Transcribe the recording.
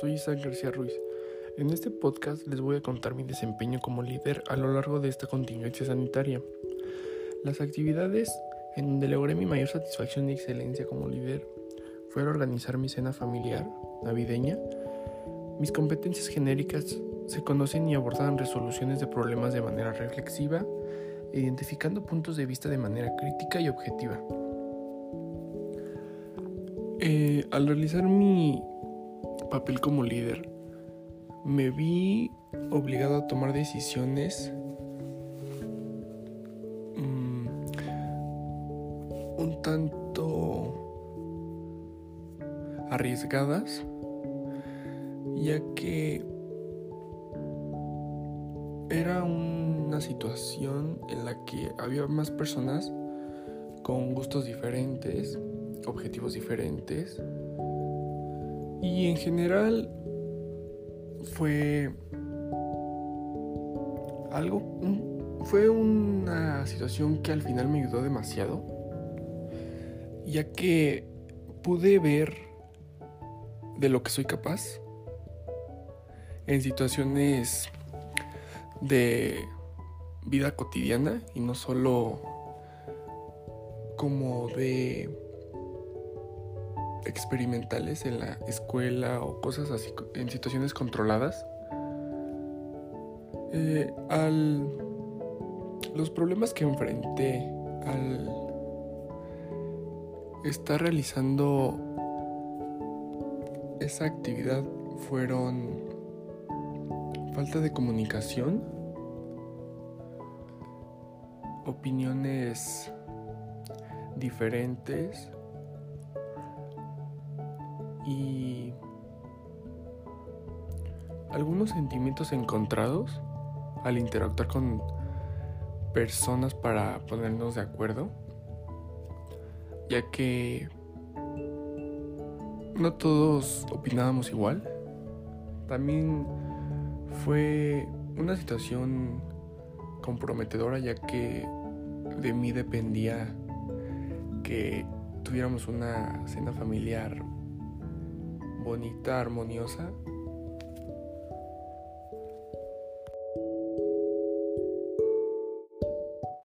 soy Isaac García Ruiz. En este podcast les voy a contar mi desempeño como líder a lo largo de esta contingencia sanitaria. Las actividades en donde logré mi mayor satisfacción y excelencia como líder fueron organizar mi cena familiar navideña. Mis competencias genéricas se conocen y abordan resoluciones de problemas de manera reflexiva, identificando puntos de vista de manera crítica y objetiva. Eh, al realizar mi papel como líder, me vi obligado a tomar decisiones um, un tanto arriesgadas, ya que era una situación en la que había más personas con gustos diferentes, objetivos diferentes y en general fue algo, fue una situación que al final me ayudó demasiado, ya que pude ver de lo que soy capaz en situaciones de vida cotidiana y no solo como de experimentales en la escuela o cosas así en situaciones controladas. Eh, al los problemas que enfrenté al estar realizando esa actividad fueron falta de comunicación, opiniones diferentes y algunos sentimientos encontrados al interactuar con personas para ponernos de acuerdo, ya que no todos opinábamos igual. También fue una situación comprometedora ya que de mí dependía que tuviéramos una cena familiar bonita, armoniosa